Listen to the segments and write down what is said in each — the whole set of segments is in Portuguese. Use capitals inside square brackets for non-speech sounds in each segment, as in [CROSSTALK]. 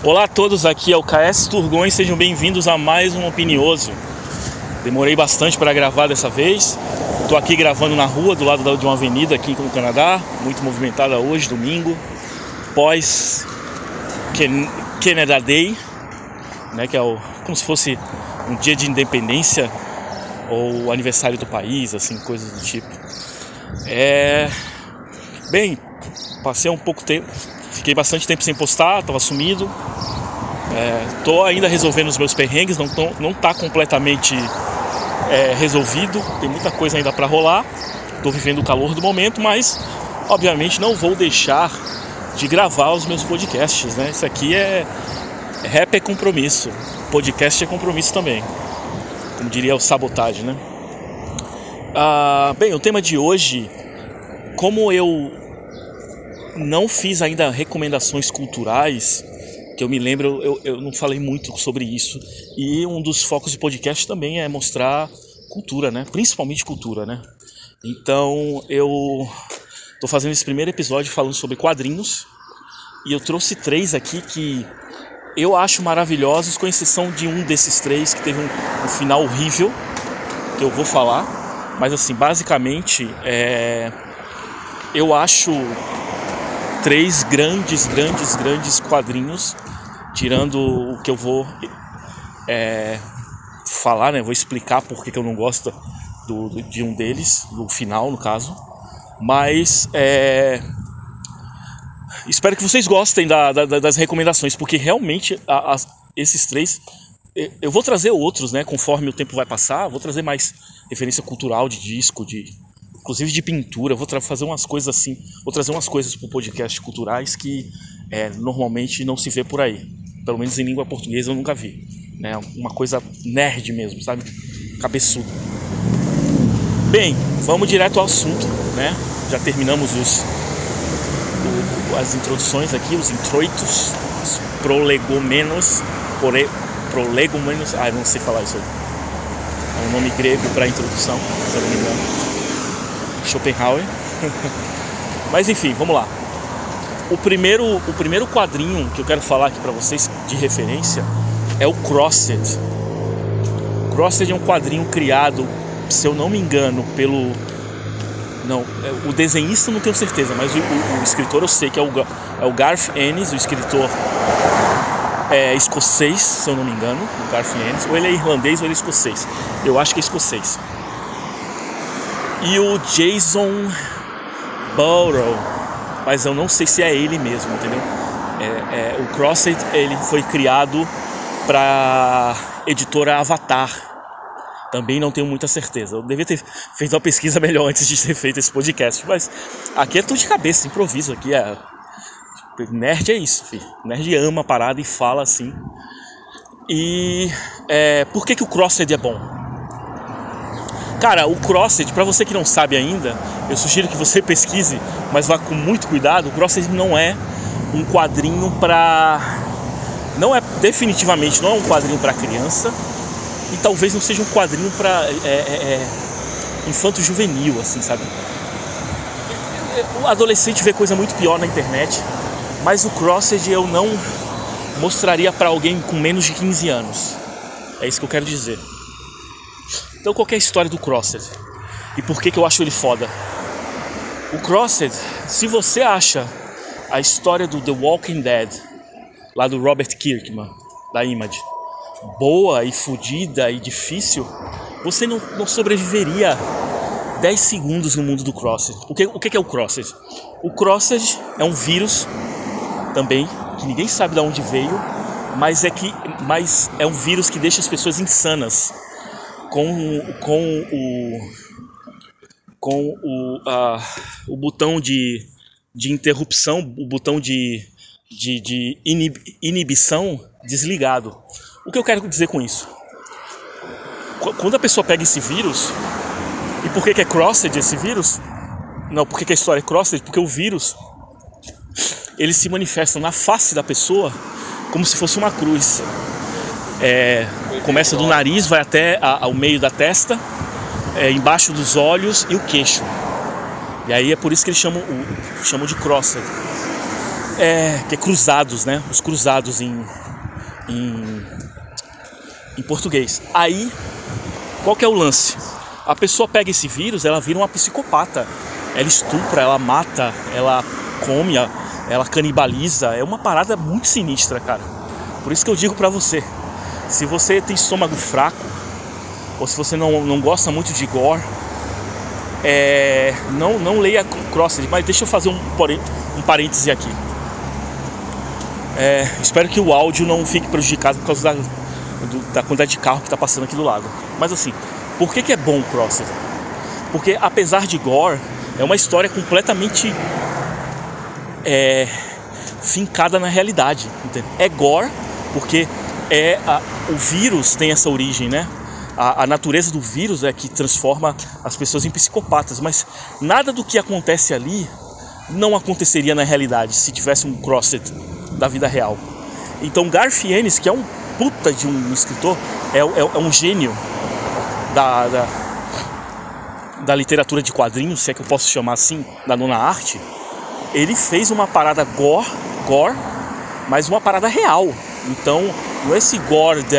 Olá a todos, aqui é o KS Turgões, sejam bem-vindos a mais um Opinioso. Demorei bastante para gravar dessa vez. Estou aqui gravando na rua, do lado de uma avenida aqui no Canadá, muito movimentada hoje, domingo, pós Canada Day, né, que é o, como se fosse um dia de independência ou aniversário do país, assim, coisas do tipo. É... Bem, passei um pouco tempo, Fiquei bastante tempo sem postar, estava sumido. É, tô ainda resolvendo os meus perrengues, não, tô, não tá completamente é, resolvido, tem muita coisa ainda para rolar. Estou vivendo o calor do momento, mas obviamente não vou deixar de gravar os meus podcasts, né? Isso aqui é rap é compromisso, podcast é compromisso também, como diria o sabotagem, né? Ah, bem, o tema de hoje, como eu não fiz ainda recomendações culturais, que eu me lembro, eu, eu não falei muito sobre isso. E um dos focos do podcast também é mostrar cultura, né? Principalmente cultura, né? Então eu tô fazendo esse primeiro episódio falando sobre quadrinhos. E eu trouxe três aqui que eu acho maravilhosos, com exceção de um desses três que teve um, um final horrível, que eu vou falar. Mas assim, basicamente, é, eu acho três grandes, grandes, grandes quadrinhos, tirando o que eu vou é, falar, né? Vou explicar por que eu não gosto do, do, de um deles, do final, no caso. Mas é, espero que vocês gostem da, da, das recomendações, porque realmente a, a, esses três eu vou trazer outros, né? Conforme o tempo vai passar, vou trazer mais referência cultural de disco, de inclusive de pintura. Vou fazer umas coisas assim, vou trazer umas coisas para o podcast culturais que é, normalmente não se vê por aí. Pelo menos em língua portuguesa eu nunca vi. Né? Uma coisa nerd mesmo, sabe? Cabeçudo. Bem, vamos direto ao assunto, né? Já terminamos os, o, as introduções aqui, os introitos, os prolegomenos, pore, prolegomenos, ah, não sei falar isso aí. É um nome grego para introdução, se eu não me engano. Schopenhauer. [LAUGHS] Mas enfim, vamos lá. O primeiro, o primeiro quadrinho que eu quero falar aqui para vocês de referência é o Crossed. Crossed é um quadrinho criado, se eu não me engano, pelo não, é, o desenhista não tenho certeza, mas o, o, o escritor eu sei que é o, é o Garth Ennis, o escritor é, escocês, se eu não me engano, o Garth Ennis, ou ele é irlandês ou ele é escocês. Eu acho que é escocês e o Jason Burrow, mas eu não sei se é ele mesmo, entendeu? É, é, o Crossed ele foi criado para editora Avatar. Também não tenho muita certeza. Eu devia ter feito uma pesquisa melhor antes de ter feito esse podcast, mas aqui é tudo de cabeça, improviso aqui é nerd é isso, filho. Nerd ama a parada e fala assim. E é, por que, que o Crossed é bom? Cara, o Crossed, para você que não sabe ainda, eu sugiro que você pesquise, mas vá com muito cuidado. O Crossed não é um quadrinho para não é definitivamente não é um quadrinho para criança e talvez não seja um quadrinho para é, é, é, infanto juvenil, assim, sabe? O adolescente vê coisa muito pior na internet, mas o Crossed eu não mostraria para alguém com menos de 15 anos. É isso que eu quero dizer. Então qual é a história do Crossed? E por que, que eu acho ele foda? O Crossed, se você acha a história do The Walking Dead, lá do Robert Kirkman, da Image, boa e fodida e difícil, você não, não, sobreviveria 10 segundos no mundo do Crossed. O que, o que é o Crossed? O Crossed é um vírus também, que ninguém sabe de onde veio, mas é, que, mas é um vírus que deixa as pessoas insanas com, com o com o, uh, o botão de, de interrupção, o botão de, de, de inib, inibição desligado. O que eu quero dizer com isso? Quando a pessoa pega esse vírus, e por que, que é crossed esse vírus? Não, por que, que a história é crossed? Porque o vírus ele se manifesta na face da pessoa como se fosse uma cruz. É, começa do nariz, vai até a, ao meio da testa, é, embaixo dos olhos e o queixo. E aí é por isso que eles chamam, o, chamam de crossed. é, que é cruzados, né? Os cruzados em, em, em português. Aí, qual que é o lance? A pessoa pega esse vírus, ela vira uma psicopata. Ela estupra, ela mata, ela come, ela canibaliza. É uma parada muito sinistra, cara. Por isso que eu digo pra você, se você tem estômago fraco, ou se você não, não gosta muito de gore, é, não, não leia Crossed, mas deixa eu fazer um, um parêntese aqui. É, espero que o áudio não fique prejudicado por causa da, do, da quantidade de carro que está passando aqui do lado. Mas assim, por que, que é bom o Crossed? Porque apesar de gore, é uma história completamente é, fincada na realidade. Entendeu? É gore porque é a, o vírus tem essa origem, né? A, a, natureza do vírus é que transforma as pessoas em psicopatas, mas nada do que acontece ali não aconteceria na realidade se tivesse um Crossed da vida real. Então Garth Ennis, que é um puta de um escritor, é, é, é um gênio da, da, da, literatura de quadrinhos, se é que eu posso chamar assim, da nona arte, ele fez uma parada gore, gore mas uma parada real. Então, é esse gore, de,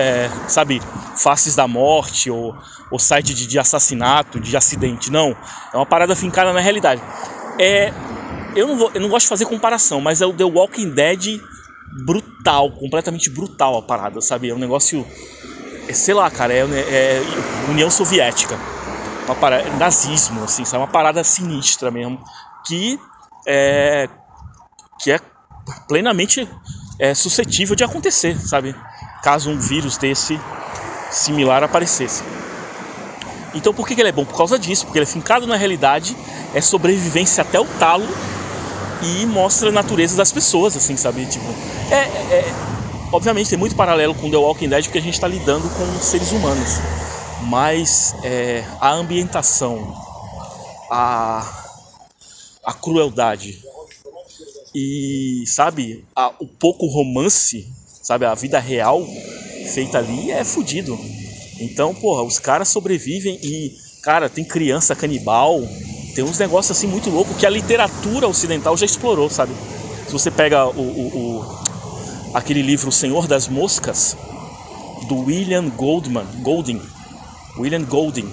sabe, faces da morte ou, ou site de, de assassinato, de acidente, não. É uma parada fincada na realidade. É eu não, vou, eu não gosto de fazer comparação, mas é o The Walking Dead brutal, completamente brutal a parada, sabe? É um negócio. É, sei lá, cara, é, é União Soviética. Uma parada, é nazismo, assim, sabe? Uma parada sinistra mesmo. Que é. Que é plenamente é, suscetível de acontecer, sabe? Caso um vírus desse similar aparecesse. Então por que, ele é bom? Por causa disso, porque ele é fincado na realidade, é sobrevivência até o talo e mostra a natureza das pessoas, assim, sabe? Tipo, é, é, obviamente tem muito paralelo com The Walking Dead porque a gente está lidando com seres humanos, mas é, a ambientação, a, a crueldade e, sabe, a, o pouco romance, sabe, a vida real feita ali é fodido. Então, porra, os caras sobrevivem e, cara, tem criança canibal, tem uns negócios assim muito loucos que a literatura ocidental já explorou, sabe? Se você pega o, o, o aquele livro O Senhor das Moscas, do William Goldman, Golding, William Golding,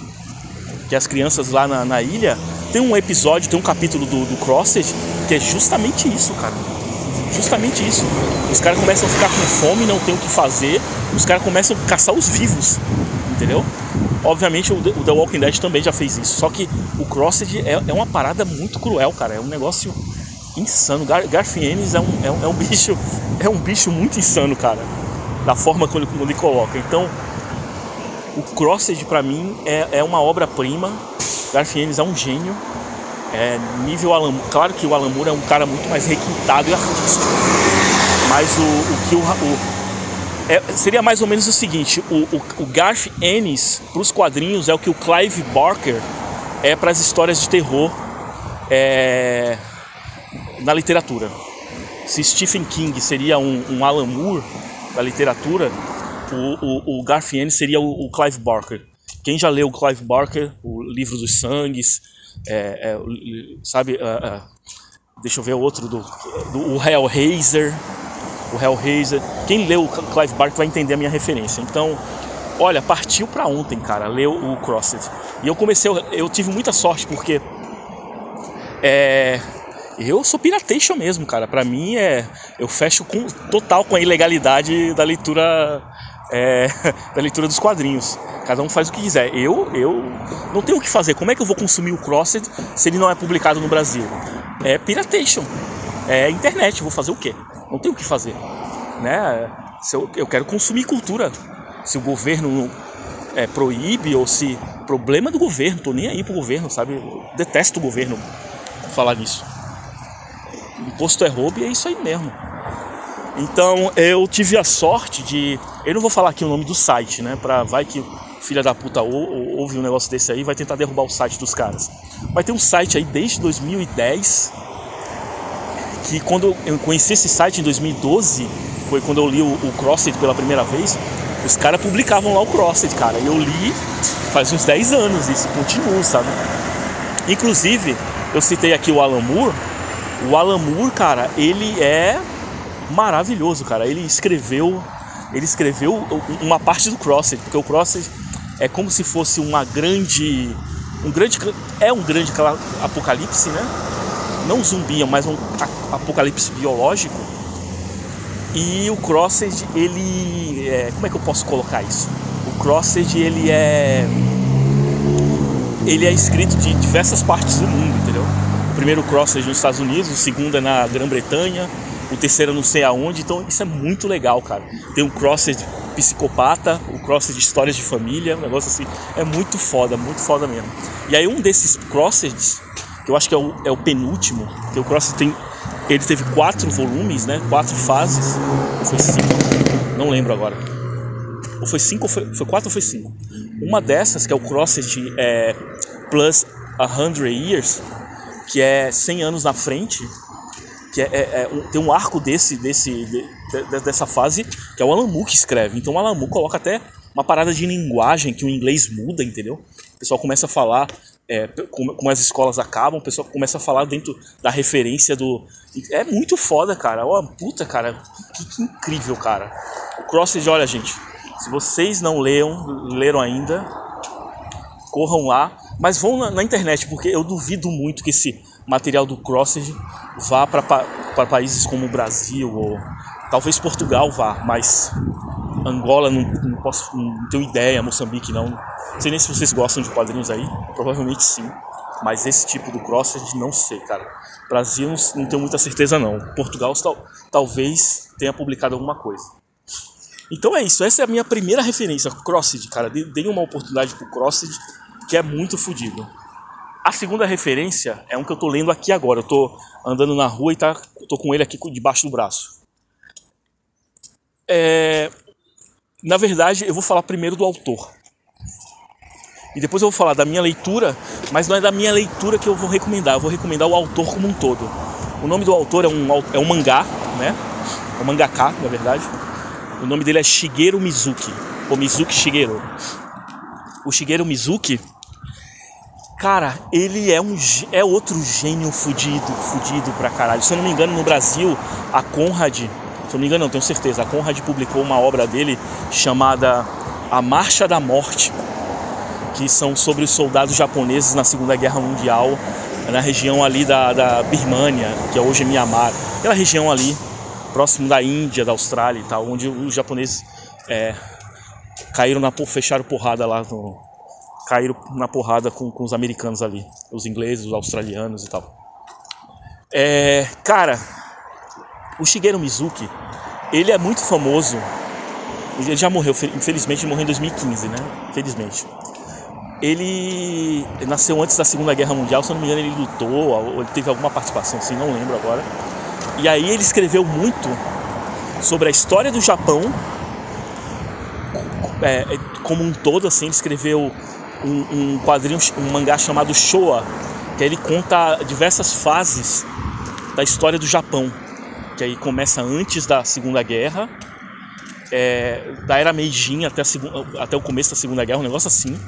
que as crianças lá na, na, ilha, tem um episódio, tem um capítulo do, do Crossed que é justamente isso, cara. Justamente isso. Os caras começam a ficar com fome, não tem o que fazer, os caras começam a caçar os vivos, entendeu? Obviamente o The Walking Dead também já fez isso. Só que o Crossed é, é uma parada muito cruel, cara. É um negócio insano. Gar Garfienes é um, é, um, é um bicho. [LAUGHS] É um bicho muito insano, cara. Da forma como ele, como ele coloca. Então, o Crossed para mim é, é uma obra-prima. Garfienes é um gênio. É, nível Alan Claro que o Alan Moore é um cara muito mais requintado e artístico. Mas o, o que o, o é, seria mais ou menos o seguinte: o, o, o Garth Ennis para os quadrinhos é o que o Clive Barker é para as histórias de terror é, na literatura. Se Stephen King seria um, um Alan Moore da literatura, o, o, o Garth Ennis seria o, o, Clive Barker. Quem já leu o Clive Barker, o livro dos sangues, é, é, sabe? Uh, uh, deixa eu ver o outro do, do o Hellraiser o Hellraiser. Quem leu o Clive Barker vai entender a minha referência. Então, olha, partiu para ontem, cara, leu o Crossed. E eu comecei, eu tive muita sorte porque é, eu sou piratation mesmo, cara. Para mim é, eu fecho com total com a ilegalidade da leitura é, [LAUGHS] da leitura dos quadrinhos. Cada um faz o que quiser. Eu, eu não tenho o que fazer. Como é que eu vou consumir o Crossed se ele não é publicado no Brasil? É piratation. É internet. Vou fazer o quê? Não tem o que fazer. Né? Se eu, eu quero consumir cultura. Se o governo é, proíbe ou se. Problema do governo, tô nem aí pro governo, sabe? Eu detesto o governo falar nisso. Imposto é roubo e é isso aí mesmo. Então eu tive a sorte de. Eu não vou falar aqui o nome do site, né? Pra vai que filha da puta ou, ou, ouve um negócio desse aí vai tentar derrubar o site dos caras. Vai ter um site aí desde 2010 que quando eu conheci esse site em 2012, foi quando eu li o, o Crossed pela primeira vez, os caras publicavam lá o Crossed, cara. E eu li faz uns 10 anos isso, continuo, sabe? Inclusive, eu citei aqui o Alan Moore, O Alan Moore, cara, ele é maravilhoso, cara. Ele escreveu, ele escreveu uma parte do Crossed, porque o Crossed é como se fosse uma grande, um grande, é um grande apocalipse, né? Não zumbi, mas um apocalipse biológico. E o Crossed, ele, é, como é que eu posso colocar isso? O Crossed, ele é, ele é escrito de diversas partes do mundo, entendeu? O primeiro Crossed nos Estados Unidos, o segundo é na Grã-Bretanha, o terceiro não sei aonde, então isso é muito legal, cara. Tem um crossed psicopata, o crossed de histórias de família, um negócio assim, é muito foda, muito foda mesmo. E aí um desses crosseds, que eu acho que é o, é o penúltimo, que o crossed tem, ele teve quatro volumes, né, quatro fases, foi cinco, não lembro agora. Ou foi cinco, ou foi, foi quatro ou foi cinco. Uma dessas, que é o crossed é, Plus a Hundred Years, que é 100 anos na frente, que é, é, é tem um arco desse, desse, de, dessa fase que é o Moore que escreve. Então o Moore coloca até uma parada de linguagem que o inglês muda, entendeu? O pessoal começa a falar é, como, como, as escolas acabam, o pessoal começa a falar dentro da referência do. É muito foda, cara. Ó, puta, cara, que, que incrível, cara. O Crossed, olha, gente, se vocês não leram, leram ainda, corram lá, mas vão na, na internet, porque eu duvido muito que esse material do Crossed vá para países como o Brasil ou talvez Portugal vá, mas Angola não, não posso, não tenho ideia, Moçambique não. Não sei nem se vocês gostam de quadrinhos aí, provavelmente sim. Mas esse tipo do Crossed não sei, cara. Brasil não, tenho muita certeza não. Portugal tal, talvez tenha publicado alguma coisa. Então é isso, essa é a minha primeira referência, Crossed, cara. Dei uma oportunidade pro Crossed, que é muito fodido. A segunda referência é um que eu tô lendo aqui agora. Eu tô andando na rua e tá, tô com ele aqui debaixo do braço. É, na verdade, eu vou falar primeiro do autor. E depois eu vou falar da minha leitura, mas não é da minha leitura que eu vou recomendar, eu vou recomendar o autor como um todo. O nome do autor é um, é um mangá, né? É um mangaka, na verdade. O nome dele é Shigeru Mizuki, ou Mizuki Shigeru. O Shigeru Mizuki, Cara, ele é um é outro gênio fudido, fudido pra caralho. Se eu não me engano, no Brasil, a Conrad, se eu não me engano, não tenho certeza, a Conrad publicou uma obra dele chamada A Marcha da Morte, que são sobre os soldados japoneses na Segunda Guerra Mundial, na região ali da, da Birmania, que é hoje Myanmar, aquela região ali, próximo da Índia, da Austrália e tal, onde os japoneses é, caíram na fecharam porrada lá no, caíram na porrada com, com os americanos ali, os ingleses, os australianos e tal. É, cara, o Shigeru Mizuki, ele é muito famoso. Ele já morreu, infelizmente, ele morreu em 2015, né? Infelizmente. Ele nasceu antes da Segunda Guerra Mundial, se não me engano, ele lutou, ou ele teve alguma participação, assim, não lembro agora. E aí ele escreveu muito sobre a história do Japão é, como um todo, assim, ele escreveu um, um quadrinho, um mangá chamado Showa, que ele conta diversas fases da história do Japão, que aí começa antes da Segunda Guerra, é, da era Meijin até, até o começo da Segunda Guerra, um negócio assim.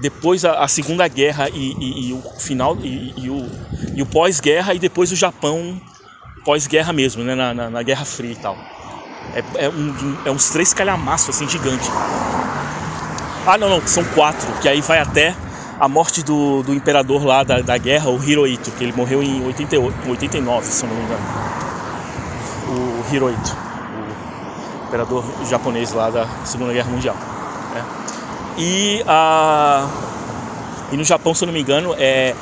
Depois a, a Segunda Guerra e, e, e o final e, e o, e o pós-guerra e depois o Japão pós-guerra mesmo, né, na, na, na, Guerra Fria e tal. É, é, um, é uns três calhamaços assim gigante. Ah, não, não, são quatro, que aí vai até a morte do, do imperador lá da, da guerra, o Hirohito, que ele morreu em 88, 89, se não me engano. O Hirohito, o imperador japonês lá da Segunda Guerra Mundial. Né? E, a, e no Japão, se eu não me engano, é,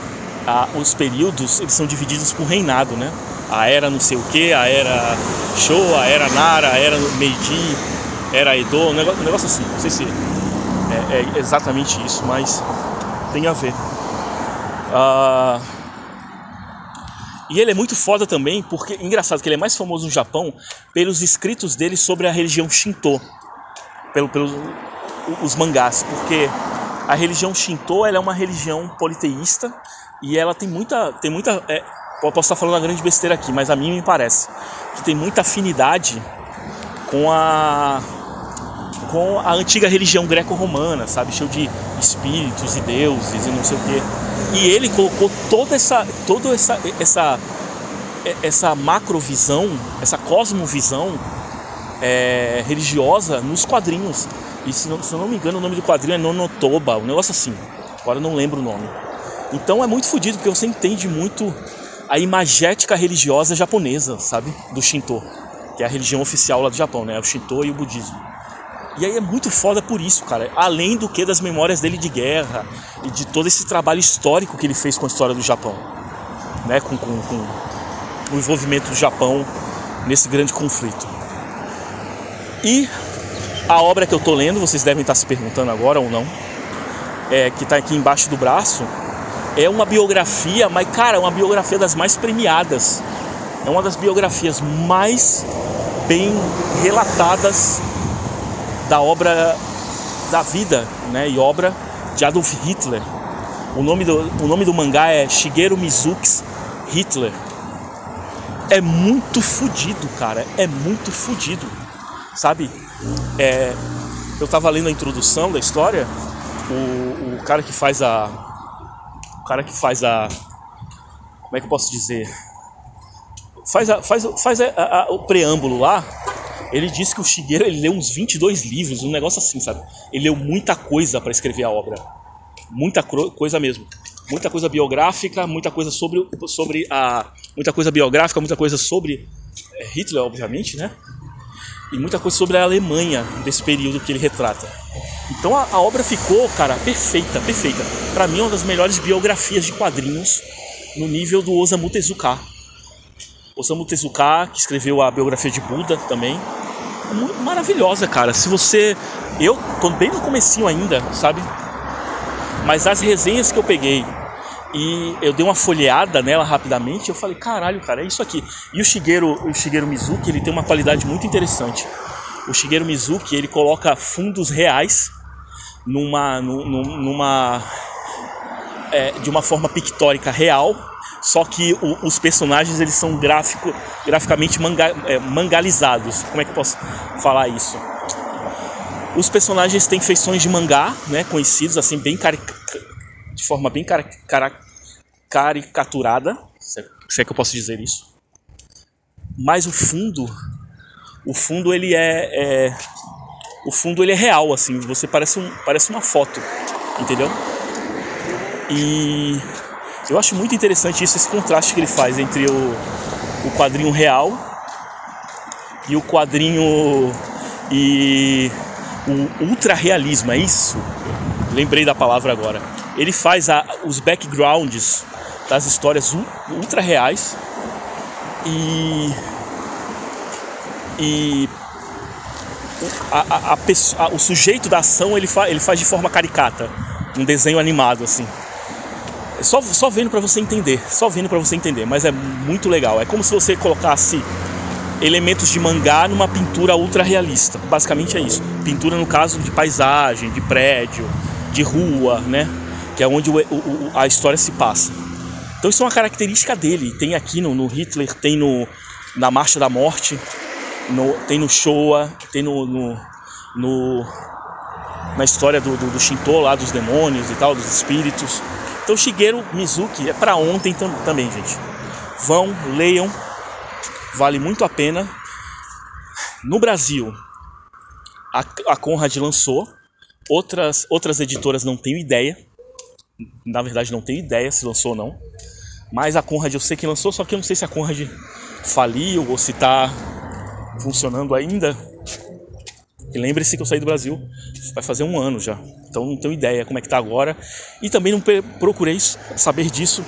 a, os períodos eles são divididos por reinado, né? A era não sei o que, a era Showa, a era Nara, a era Meiji, era Edo, um negócio, um negócio assim, não sei se é, exatamente isso, mas tem a ver. Uh, e ele é muito foda também, porque engraçado que ele é mais famoso no Japão pelos escritos dele sobre a religião Shinto, pelo, pelos os mangás, porque a religião Shinto ela é uma religião politeísta e ela tem muita, tem muita, é, posso estar falando uma grande besteira aqui, mas a mim me parece que tem muita afinidade com a com a antiga religião greco-romana, sabe? Cheio de espíritos e deuses e não sei o quê. E ele colocou toda essa, toda essa, essa essa macrovisão, essa cosmovisão é, religiosa nos quadrinhos. E se, não, se eu não me engano, o nome do quadrinho é Nonotoba, um negócio assim. Agora eu não lembro o nome. Então é muito fodido, porque você entende muito a imagética religiosa japonesa, sabe? Do Shinto, que é a religião oficial lá do Japão, né? O Shinto e o budismo. E aí é muito foda por isso, cara. Além do que das memórias dele de guerra e de todo esse trabalho histórico que ele fez com a história do Japão, né? Com, com, com o envolvimento do Japão nesse grande conflito. E a obra que eu tô lendo, vocês devem estar se perguntando agora ou não, é, que está aqui embaixo do braço, é uma biografia, mas cara, é uma biografia das mais premiadas. É uma das biografias mais bem relatadas da obra da vida, né, e obra de Adolf Hitler. O nome do, o nome do mangá é Shigeru Mizuki's Hitler. É muito fodido, cara. É muito fodido. Sabe? É, eu tava lendo a introdução da história. O, o cara que faz a. O cara que faz a. Como é que eu posso dizer? Faz, a, faz, faz a, a, o preâmbulo lá. Ele disse que o Shigeru ele leu uns 22 livros, um negócio assim, sabe? Ele leu muita coisa para escrever a obra. Muita coisa mesmo muita coisa biográfica, muita coisa sobre, sobre a. muita coisa biográfica, muita coisa sobre é, Hitler, obviamente, né? E muita coisa sobre a Alemanha desse período que ele retrata. Então a, a obra ficou, cara, perfeita, perfeita. Para mim, é uma das melhores biografias de quadrinhos no nível do Osamu Tezuka. Osamu Tezuka, que escreveu a biografia de Buda também. É muito maravilhosa, cara. Se você. Eu tô bem no comecinho ainda, sabe? Mas as resenhas que eu peguei e eu dei uma folheada nela rapidamente eu falei, caralho, cara, é isso aqui. E o Shigeru, o Shigeru Mizuki, ele tem uma qualidade muito interessante. O Shigeru Mizuki, ele coloca fundos reais numa numa é, de uma forma pictórica real, só que o, os personagens eles são gráfico, graficamente manga, é, mangalizados. Como é que eu posso falar isso? Os personagens têm feições de mangá, né, conhecidos assim bem de forma bem cara, cara, caricaturada, se é que eu posso dizer isso. Mas o fundo, o fundo ele é, é, o fundo ele é real assim, você parece um, parece uma foto, entendeu? E eu acho muito interessante isso, esse contraste que ele faz entre o, o quadrinho real e o quadrinho e o ultra realismo, é isso? Lembrei da palavra agora ele faz a, os backgrounds das histórias ultra reais e e a, a, a, o sujeito da ação ele, fa, ele faz de forma caricata, um desenho animado assim. Só, só vendo para você entender, só vendo para você entender, mas é muito legal. É como se você colocasse elementos de mangá numa pintura ultra realista. Basicamente é isso. Pintura no caso de paisagem, de prédio, de rua, né? que é onde o, o, a história se passa. Então isso é uma característica dele. Tem aqui no, no Hitler, tem no, na Marcha da Morte, no, tem no Showa, tem no, no, no na história do, do, do, Shinto lá, dos demônios e tal, dos espíritos. Então Shigeru Mizuki é para ontem tam, também, gente. Vão, leiam, vale muito a pena. No Brasil, a, a Conrad lançou, outras, outras editoras não tenho ideia na verdade não tenho ideia se lançou ou não. Mas a Conrad eu sei que lançou, só que eu não sei se a Conrad faliu ou se está funcionando ainda. E lembre-se que eu saí do Brasil vai fazer um ano já. Então não tenho ideia como é que tá agora. E também não procurei saber disso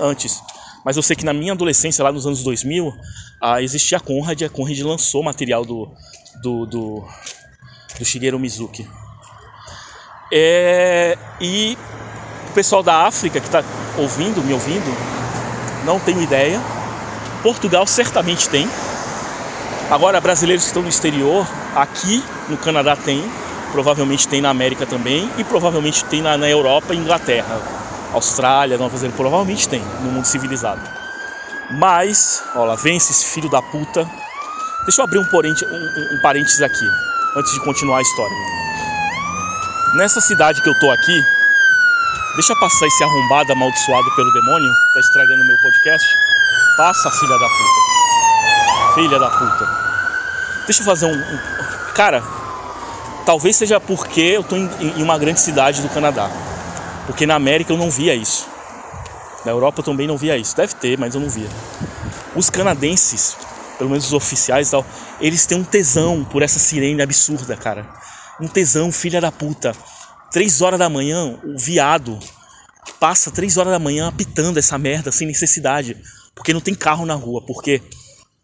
antes. Mas eu sei que na minha adolescência, lá nos anos 2000, ah, existia a Conrad. A Conrad lançou material do, do, do, do Shigeru Mizuki. É, e o pessoal da África que está ouvindo, me ouvindo, não tenho ideia. Portugal certamente tem. Agora, brasileiros que estão no exterior, aqui no Canadá tem, provavelmente tem na América também, e provavelmente tem na, na Europa e Inglaterra. Austrália, Nova Zelândia, provavelmente tem no mundo civilizado. Mas, olha vem esse filho da puta. Deixa eu abrir um, um, um, um parênteses aqui, antes de continuar a história. Nessa cidade que eu tô aqui, deixa passar esse arrombado amaldiçoado pelo demônio, tá estragando meu podcast. Passa, filha da puta. Filha da puta. Deixa eu fazer um. um... Cara, talvez seja porque eu tô em, em uma grande cidade do Canadá. Porque na América eu não via isso. Na Europa eu também não via isso. Deve ter, mas eu não via. Os canadenses, pelo menos os oficiais e tal, eles têm um tesão por essa sirene absurda, cara. Um tesão, filha da puta. Três horas da manhã, o viado passa três horas da manhã apitando essa merda sem necessidade. Porque não tem carro na rua. Porque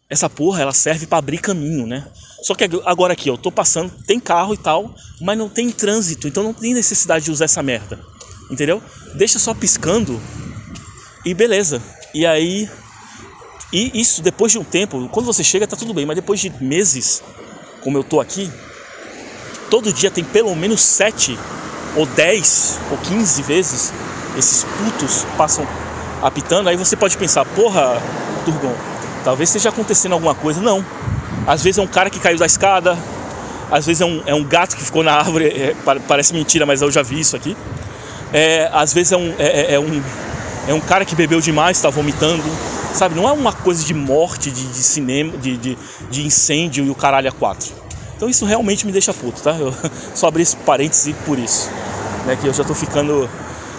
essa porra, ela serve para abrir caminho, né? Só que agora aqui, eu tô passando, tem carro e tal, mas não tem trânsito. Então não tem necessidade de usar essa merda. Entendeu? Deixa só piscando e beleza. E aí e isso depois de um tempo, quando você chega tá tudo bem, mas depois de meses, como eu tô aqui, todo dia tem pelo menos sete ou dez ou quinze vezes esses putos passam apitando, aí você pode pensar, porra, Turgon, talvez esteja acontecendo alguma coisa. Não. Às vezes é um cara que caiu da escada, às vezes é um, é um gato que ficou na árvore, é, parece mentira, mas eu já vi isso aqui. É, às vezes é um, é, é, é um, é um cara que bebeu demais, está vomitando. Sabe, não é uma coisa de morte, de, de cinema, de, de, de, incêndio e o caralho a quatro. Então isso realmente me deixa puto, tá? Eu [LAUGHS] só abri esse parêntese por isso. Né, que eu já tô ficando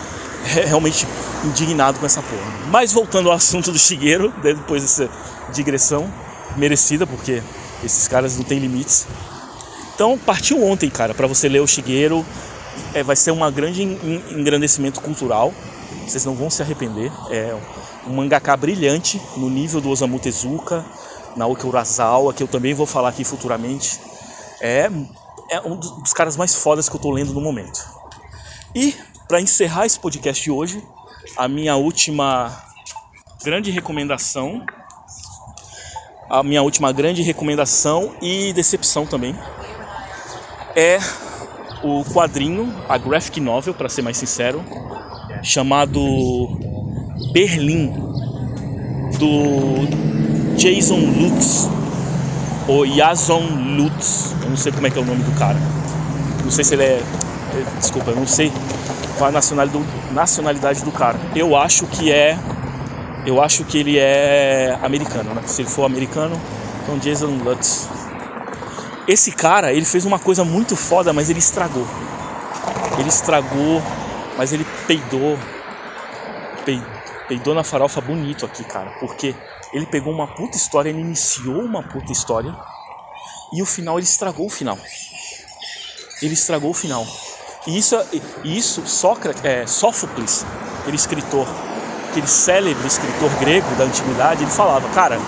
[LAUGHS] realmente indignado com essa porra. Mas voltando ao assunto do Shigeru, né, depois dessa digressão merecida, porque esses caras não têm limites. Então partiu ontem, cara, para você ler o Shigeru. É, vai ser um grande engrandecimento cultural. Vocês não vão se arrepender. É um mangaka brilhante no nível do Osamu Tezuka, Naoki Urasawa, que eu também vou falar aqui futuramente. É, é um dos caras mais fodas que eu tô lendo no momento. E para encerrar esse podcast de hoje, a minha última grande recomendação, a minha última grande recomendação e decepção também é o quadrinho, a graphic novel, para ser mais sincero, chamado Berlim, do Jason Lutz, ou Jason Lutz, eu não sei como é que é o nome do cara. Não sei se ele é. Desculpa, eu não sei qual a nacionalidade do, nacionalidade do cara. Eu acho que é. Eu acho que ele é americano, né? Se ele for americano, então Jason Lutz. Esse cara, ele fez uma coisa muito foda, mas ele estragou. Ele estragou, mas ele peidou. Peidou na farofa bonito aqui, cara, porque ele pegou uma puta história, ele iniciou uma puta história e o final ele estragou o final. Ele estragou o final. E isso, isso Sócrates, é, Sófocles, aquele escritor, aquele célebre escritor grego da antiguidade, ele falava, cara,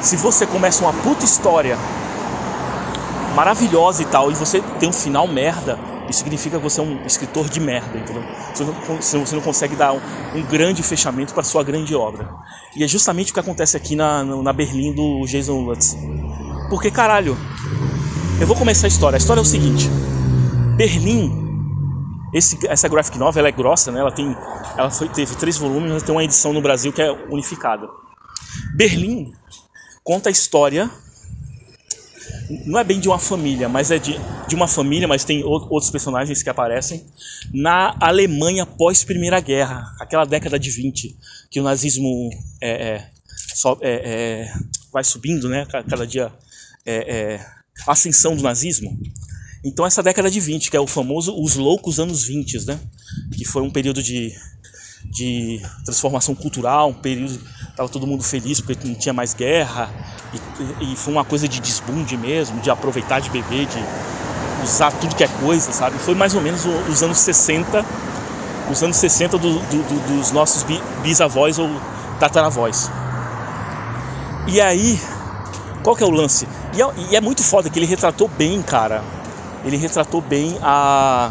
se você começa uma puta história maravilhosa e tal, e você tem um final merda, isso significa que você é um escritor de merda, entendeu? Você não, você não consegue dar um, um grande fechamento para sua grande obra. E é justamente o que acontece aqui na, na Berlim do Jason Lutz. Porque, caralho, eu vou começar a história. A história é o seguinte: Berlim, esse, essa graphic novel é grossa, né? Ela tem, ela foi, teve três volumes, mas tem uma edição no Brasil que é unificada. Berlim conta a história não é bem de uma família, mas é de, de uma família, mas tem outros personagens que aparecem na Alemanha pós Primeira Guerra, aquela década de 20, que o nazismo é, é, só, é, é vai subindo, né? Cada dia é, é, ascensão do nazismo. Então essa década de 20, que é o famoso os loucos anos 20, né? Que foi um período de de transformação cultural, um período estava todo mundo feliz porque não tinha mais guerra e, e, foi uma coisa de desbunde mesmo, de aproveitar de beber, de usar tudo que é coisa, sabe? Foi mais ou menos os anos 60, os anos 60 do, do, do, dos nossos bisavós ou tataravós. E aí, qual que é o lance? E é, e é muito foda que ele retratou bem, cara. Ele retratou bem a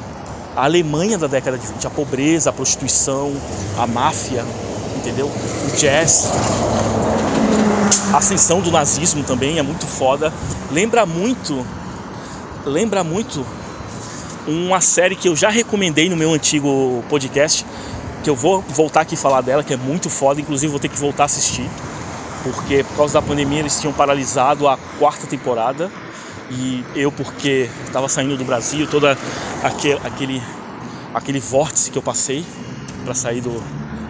a Alemanha da década de 20, a pobreza, a prostituição, a máfia, entendeu? O jazz, a ascensão do nazismo também é muito foda. Lembra muito, lembra muito uma série que eu já recomendei no meu antigo podcast, que eu vou voltar aqui falar dela, que é muito foda, inclusive vou ter que voltar a assistir, porque por causa da pandemia eles tinham paralisado a quarta temporada e eu porque estava saindo do Brasil, toda aquele, aquele, aquele vórtice que eu passei para sair do,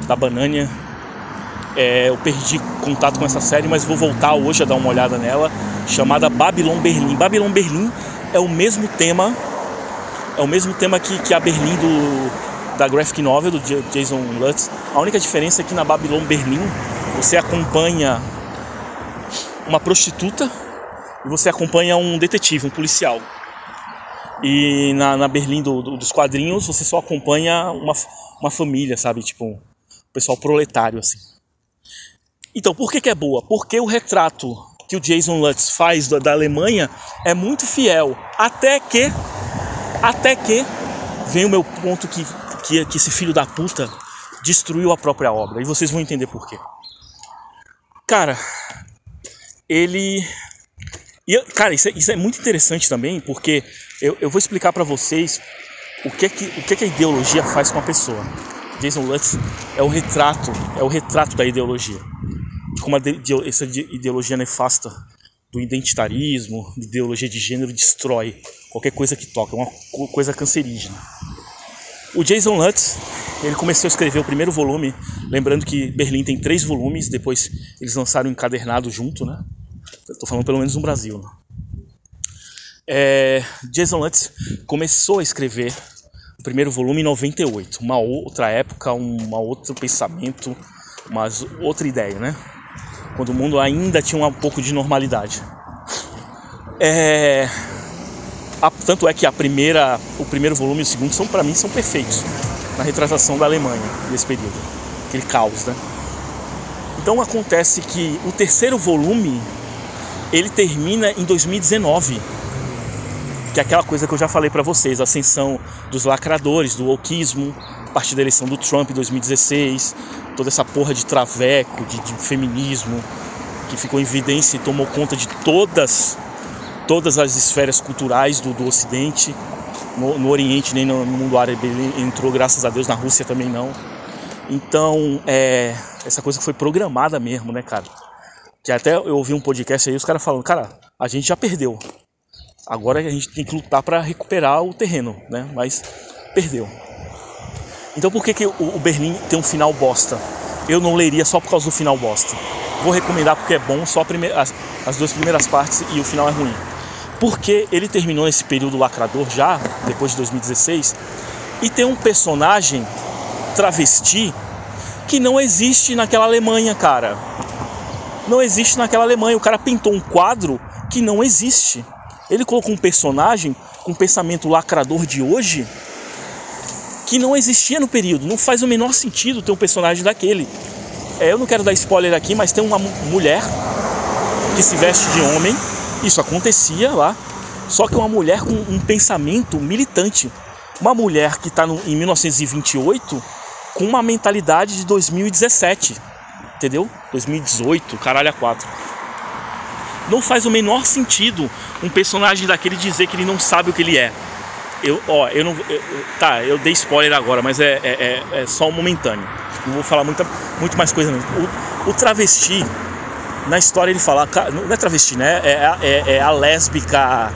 da banânia É, eu perdi contato com essa série, mas vou voltar hoje a dar uma olhada nela, chamada Babylon Berlim. Babylon Berlim é o mesmo tema, é o mesmo tema que, que a Berlim do, da graphic novel do Jason Lutz. A única diferença é que na Babylon Berlim você acompanha uma prostituta e você acompanha um detetive, um policial. E na, na Berlim do, do, dos quadrinhos você só acompanha uma, uma família, sabe? Tipo, um pessoal proletário, assim. Então, por que, que é boa? Porque o retrato que o Jason Lutz faz da, da Alemanha é muito fiel. Até que. Até que vem o meu ponto que, que, que esse filho da puta destruiu a própria obra. E vocês vão entender por quê. Cara, ele e, cara, isso é, isso é, muito interessante também, porque eu, eu vou explicar para vocês o que, é que, o que, é que a ideologia faz com a pessoa. Jason Lutz é o retrato, é o retrato da ideologia. De como de, essa ideologia nefasta do identitarismo, de ideologia de gênero destrói qualquer coisa que toca, é uma coisa cancerígena. O Jason Lutz, ele começou a escrever o primeiro volume, lembrando que Berlim tem três volumes, depois eles lançaram encadernado junto, né? Estou falando pelo menos no Brasil. Né? É, Jason Lutz começou a escrever o primeiro volume em 98, uma outra época, um outro pensamento, mas outra ideia, né? Quando o mundo ainda tinha um pouco de normalidade. É, a, tanto é que a primeira, o primeiro volume e o segundo são para mim são perfeitos na retratação da Alemanha nesse período, aquele caos, né? Então acontece que o terceiro volume ele termina em 2019. Que é aquela coisa que eu já falei para vocês, a ascensão dos lacradores, do wokeismo, a partir da eleição do Trump em 2016, toda essa porra de traveco, de, de feminismo, que ficou em evidência e tomou conta de todas todas as esferas culturais do, do Ocidente. No, no, Oriente, nem no, mundo árabe ele entrou, graças a Deus, na Rússia também não. Então, é, essa coisa foi programada mesmo, né, cara? Que até eu ouvi um podcast aí, os caras falando, cara, a gente já perdeu. Agora a gente tem que lutar para recuperar o terreno, né? Mas perdeu. Então por que, que o Berlim tem um final bosta? Eu não leria só por causa do final bosta. Vou recomendar porque é bom, só as, as duas primeiras partes e o final é ruim. Porque ele terminou esse período lacrador já, depois de 2016, e tem um personagem travesti que não existe naquela Alemanha, cara não existe naquela Alemanha. O cara pintou um quadro que não existe. Ele colocou um personagem com um pensamento lacrador de hoje que não existia no período. Não faz o menor sentido ter um personagem daquele. É, eu não quero dar spoiler aqui, mas tem uma mulher que se veste de homem. Isso acontecia lá. Só que uma mulher com um pensamento militante. Uma mulher que está em 1928 com uma mentalidade de 2017 entendeu? 2018, caralho a 4. Não faz o menor sentido um personagem daquele dizer que ele não sabe o que ele é. Eu, ó, eu não. Eu, tá, eu dei spoiler agora, mas é, é, é, é só um momentâneo. Não vou falar muita, muito mais coisa não. O, o travesti, na história ele fala. Não é travesti, né? É, é, é a lésbica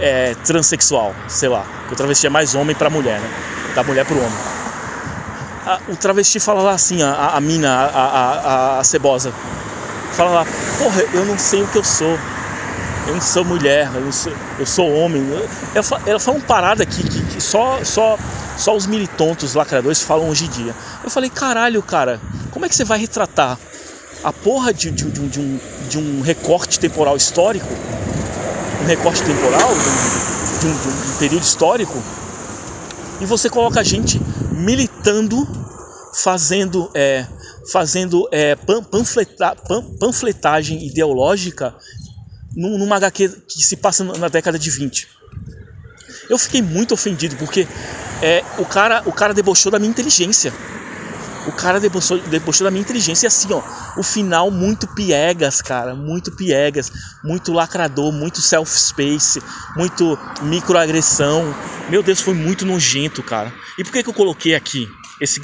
é, transexual, sei lá. O travesti é mais homem para mulher, né? Da mulher pro homem a, o travesti fala lá assim, a, a mina, a, a, cebosa, fala lá, porra, eu não sei o que eu sou. Eu não sou mulher, eu, sou, eu sou homem. Ela fala, ela fala uma parada aqui que, que só, só, só os militontos lacradores falam hoje em dia. Eu falei, caralho, cara, como é que você vai retratar a porra de, de, de, de um, de um recorte temporal histórico? Um recorte temporal de um, de um período histórico? E você coloca a gente militando, fazendo, é, fazendo é, panfleta, panfletagem ideológica numa HQ que se passa na década de 20. Eu fiquei muito ofendido porque é, o, cara, o cara debochou da minha inteligência. O cara debochou, debochou da minha inteligência e assim, ó, o final muito piegas, cara, muito piegas, muito lacrador, muito self-space, muito microagressão. Meu Deus, foi muito nojento, cara. E por que, que eu coloquei aqui? Esse,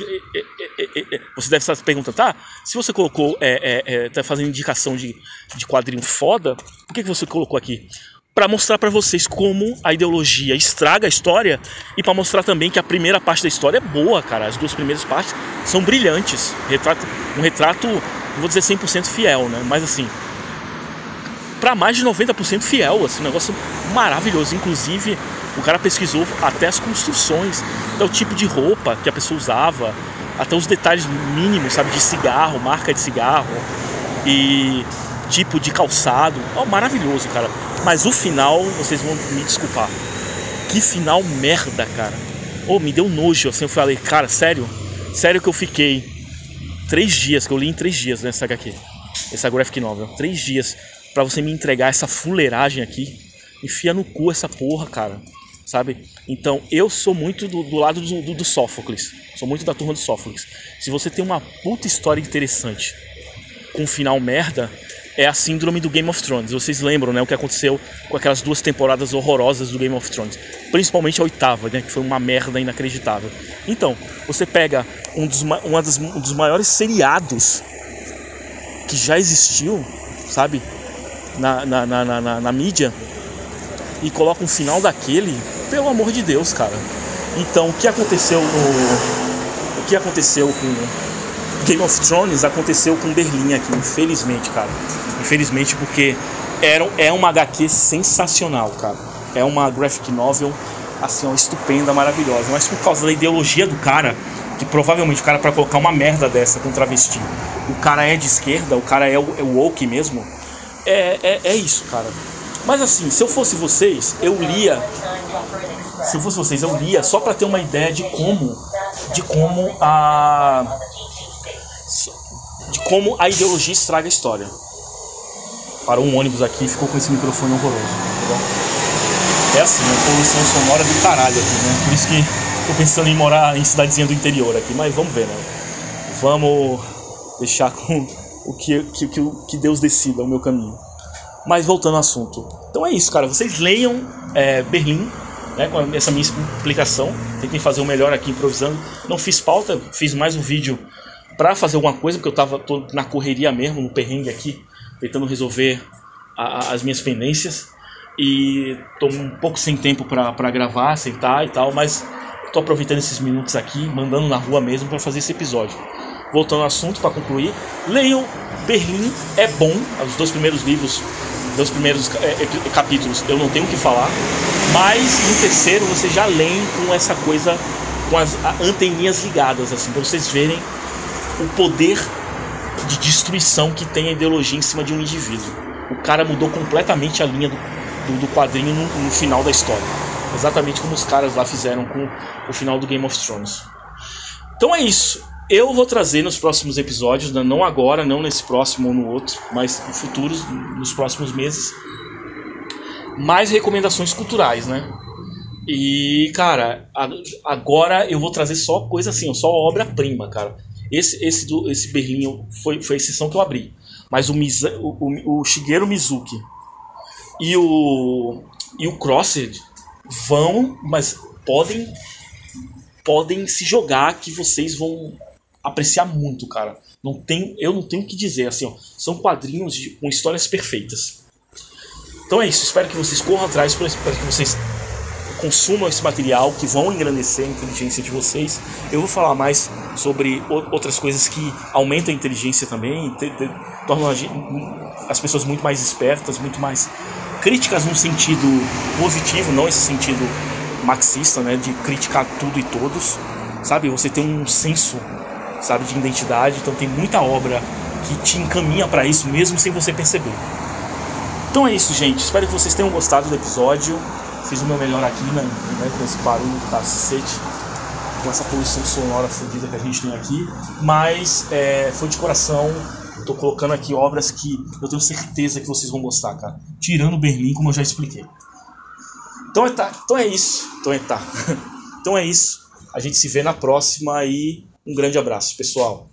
você deve estar se perguntando, tá? Se você colocou, é, é, é, tá fazendo indicação de, de quadrinho foda, por que, que você colocou aqui? Para mostrar para vocês como a ideologia estraga a história e para mostrar também que a primeira parte da história é boa, cara. As duas primeiras partes são brilhantes. Retrato, um retrato não vou dizer 100% fiel, né? Mas assim, para mais de 90% fiel, assim, um negócio maravilhoso. Inclusive, o cara pesquisou até as construções, até o tipo de roupa que a pessoa usava, até os detalhes mínimos, sabe, de cigarro, marca de cigarro e tipo de calçado. Oh, maravilhoso, cara. Mas o final, vocês vão me desculpar. Que final merda, cara. Oh, me deu nojo, assim, eu falei, cara, sério? Sério que eu fiquei três dias, que eu li em três dias nessa HQ, essa graphic novel, três dias para você me entregar essa fuleiragem aqui. Enfia no cu essa porra, cara. Sabe? Então eu sou muito do, do lado do, do, do Sófocles. Sou muito da turma do Sófocles. Se você tem uma puta história interessante com final merda, é a síndrome do Game of Thrones. Vocês lembram, né, o que aconteceu com aquelas duas temporadas horrorosas do Game of Thrones, principalmente a oitava, né, que foi uma merda inacreditável. Então, você pega um dos, uma das, um dos maiores seriados que já existiu, sabe? na, na, na, na, na mídia e coloca um final daquele, pelo amor de Deus, cara. Então, o que aconteceu no. O que aconteceu com Game of Thrones aconteceu com Berlim aqui, infelizmente, cara. Infelizmente, porque era, é uma HQ sensacional, cara. É uma graphic novel, assim, ó, estupenda, maravilhosa. Mas por causa da ideologia do cara, que provavelmente o cara, para colocar uma merda dessa com travesti, o cara é de esquerda, o cara é é woke mesmo é, é, é isso, cara. Mas assim, se eu fosse vocês, eu lia. Se eu fosse vocês, eu lia só para ter uma ideia de como, de como a, como a ideologia estraga a história. Parou um ônibus aqui e ficou com esse microfone horroroso. Tá é assim, a poluição sonora do caralho aqui, né? Por isso que tô pensando em morar em cidadezinha do interior aqui, mas vamos ver, né? Vamos deixar [LAUGHS] com o que, que, que Deus decida o meu caminho. Mas voltando ao assunto. Então é isso, cara. Vocês leiam é, Berlim, né, com essa minha explicação. Tentem fazer o melhor aqui improvisando. Não fiz pauta, fiz mais um vídeo para fazer alguma coisa, porque eu tava tô na correria mesmo, no perrengue aqui, tentando resolver a, as minhas pendências. E tô um pouco sem tempo para gravar, sentar e tal, mas tô aproveitando esses minutos aqui, mandando na rua mesmo para fazer esse episódio voltando ao assunto para concluir, leiam Berlim é bom, os dois primeiros livros, dois primeiros é, é, capítulos eu não tenho o que falar, mas no terceiro você já leem com essa coisa, com as anteninhas ligadas, assim, para vocês verem o poder de destruição que tem a ideologia em cima de um indivíduo. O cara mudou completamente a linha do, do, do quadrinho no, no final da história. Exatamente como os caras lá fizeram com o final do Game of Thrones. Então é isso. Eu vou trazer nos próximos episódios, né, não agora, não nesse próximo ou no outro, mas em futuros, nos próximos meses, mais recomendações culturais, né? E, cara, agora eu vou trazer só coisa assim, só obra-prima, cara. Esse, esse, esse Berlim foi, foi a exceção que eu abri. Mas o, Miza, o, o Shigeru Mizuki e o, e o Crossed vão, mas podem podem se jogar que vocês vão apreciar muito, cara. Não tem, eu não tenho o que dizer, assim, ó, são quadrinhos de, com histórias perfeitas. Então é isso, espero que vocês corram atrás para que vocês consumam esse material, que vão engrandecer a inteligência de vocês. Eu vou falar mais sobre outras coisas que aumentam a inteligência também, te, te, tornam as pessoas muito mais espertas, muito mais críticas num sentido positivo, não esse sentido marxista, né, de criticar tudo e todos, sabe? Você tem um senso sabe, de identidade. Então tem muita obra que te encaminha para isso mesmo sem você perceber. Então é isso, gente. Espero que vocês tenham gostado do episódio. Fiz o meu melhor aqui, né, né com esse barulho do cacete, com essa poluição sonora fodida que a gente tem aqui. Mas é, foi de coração. Tô colocando aqui obras que eu tenho certeza que vocês vão gostar, cara. Tirando Berlim, como eu já expliquei. Então é, tá, então é isso. Então é tá. [LAUGHS] então é isso. A gente se vê na próxima e um grande abraço, pessoal.